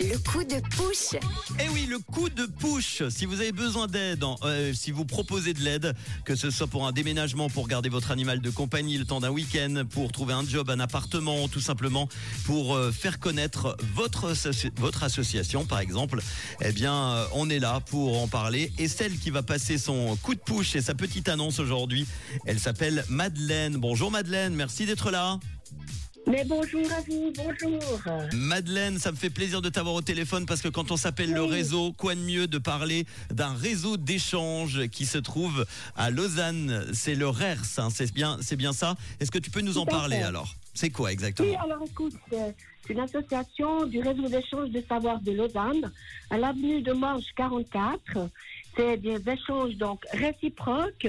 Le coup de push. Eh oui, le coup de push. Si vous avez besoin d'aide, euh, si vous proposez de l'aide, que ce soit pour un déménagement, pour garder votre animal de compagnie le temps d'un week-end, pour trouver un job, un appartement, tout simplement pour euh, faire connaître votre association, par exemple, eh bien, euh, on est là pour en parler. Et celle qui va passer son coup de push et sa petite annonce aujourd'hui, elle s'appelle Madeleine. Bonjour Madeleine, merci d'être là. Mais bonjour à vous, bonjour. Madeleine, ça me fait plaisir de t'avoir au téléphone parce que quand on s'appelle le réseau, quoi de mieux de parler d'un réseau d'échanges qui se trouve à Lausanne? C'est le RERS, hein, c'est bien, c'est bien ça? Est-ce que tu peux nous en Tout parler fait. alors? C'est quoi exactement? Oui, alors écoute, c'est c'est une association du réseau d'échange de savoir de Lausanne, à l'avenue de Morges 44. C'est des échanges donc réciproques.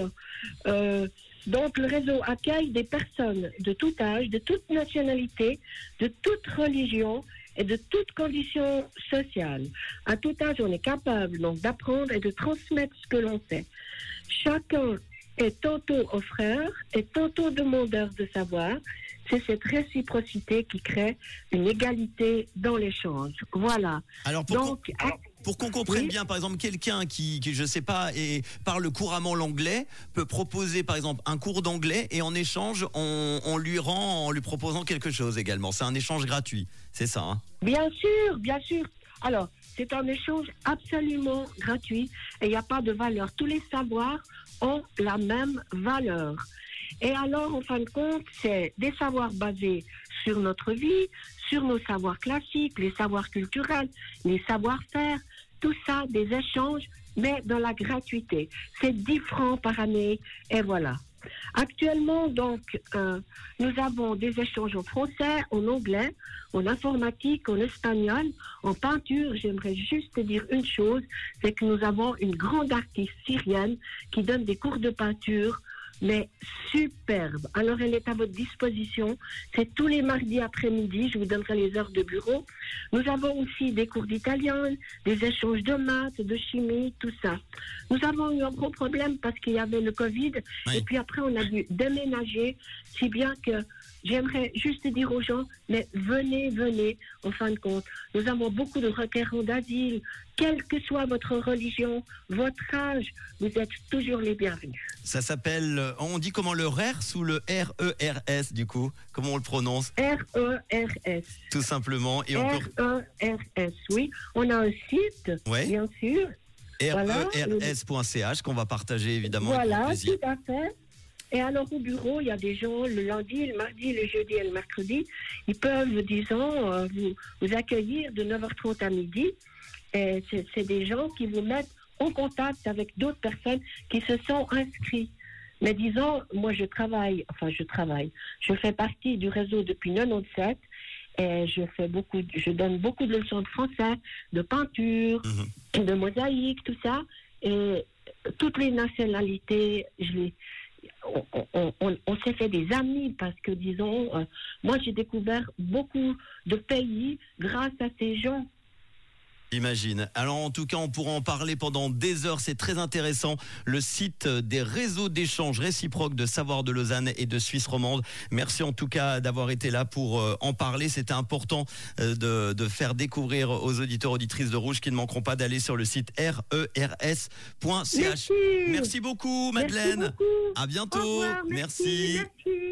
Euh, donc le réseau accueille des personnes de tout âge, de toute nationalité, de toute religion et de toute condition sociale. À tout âge, on est capable donc d'apprendre et de transmettre ce que l'on sait. Chacun est tantôt offreur et tantôt demandeur de savoir. C'est cette réciprocité qui crée une égalité dans l'échange. Voilà. Alors pour Donc, pour qu'on comprenne Oui. bien, par exemple, quelqu'un qui, qui, je sais pas, et parle couramment l'anglais, peut proposer, par exemple, un cours d'anglais et en échange, on, on lui rend en lui proposant quelque chose également. C'est un échange gratuit, c'est ça. Hein? Bien sûr, bien sûr. Alors, c'est un échange absolument gratuit et il n'y a pas de valeur. Tous les savoirs ont la même valeur. Et alors, en fin de compte, c'est des savoirs basés sur notre vie, sur nos savoirs classiques, les savoirs culturels, les savoir-faire, tout ça, des échanges, mais dans la gratuité. C'est 10 francs par année et voilà. Actuellement, donc, euh, nous avons des échanges en français, en anglais, en informatique, en espagnol, en peinture. J'aimerais juste dire une chose, c'est que nous avons une grande artiste syrienne qui donne des cours de peinture, mais superbe. Alors, elle est à votre disposition. C'est tous les mardis après-midi. Je vous donnerai les heures de bureau. Nous avons aussi des cours d'italien, des échanges de maths, de chimie, tout ça. Nous avons eu un gros problème parce qu'il y avait le Covid. Oui. Et puis après, on a dû déménager, si bien que j'aimerais juste dire aux gens, mais venez, venez, en fin de compte. Nous avons beaucoup de requérants d'asile, quelle que soit votre religion, votre âge, vous êtes toujours les bienvenus. Ça s'appelle, euh, on dit comment le RERS ou le R-E-R-S du coup Comment on le prononce R-E-R-S. Tout simplement. Et on R-E-R-S, oui. On a un site, Ouais. bien sûr. rers.ch qu'on va partager évidemment Voilà, tout à fait. Et alors au bureau, il y a des gens le lundi, le mardi, le jeudi et le mercredi. Ils peuvent, disons, euh, vous, vous accueillir de 9h30 à midi. Et c'est c'est des gens qui vous mettent en contact avec d'autres personnes qui se sont inscrits. Mais disons, moi je travaille, enfin je travaille, je fais partie du réseau depuis 97 et je fais beaucoup, je donne beaucoup de leçons de français, de peinture, Mhm. de mosaïque, tout ça. Et toutes les nationalités, je les, on, on- on- on s'est fait des amis parce que, disons, euh, moi j'ai découvert beaucoup de pays grâce à ces gens. Imagine. Alors en tout cas, on pourra en parler pendant des heures. C'est très intéressant. Le site des réseaux d'échange réciproques de Savoir de Lausanne et de Suisse romande. Merci en tout cas d'avoir été là pour euh, en parler. C'était important euh, de, de faire découvrir aux auditeurs auditrices de Rouge qui ne manqueront pas d'aller sur le site rers.ch. Merci. Merci beaucoup, Madeleine. Merci beaucoup. À bientôt. Au revoir, merci. merci.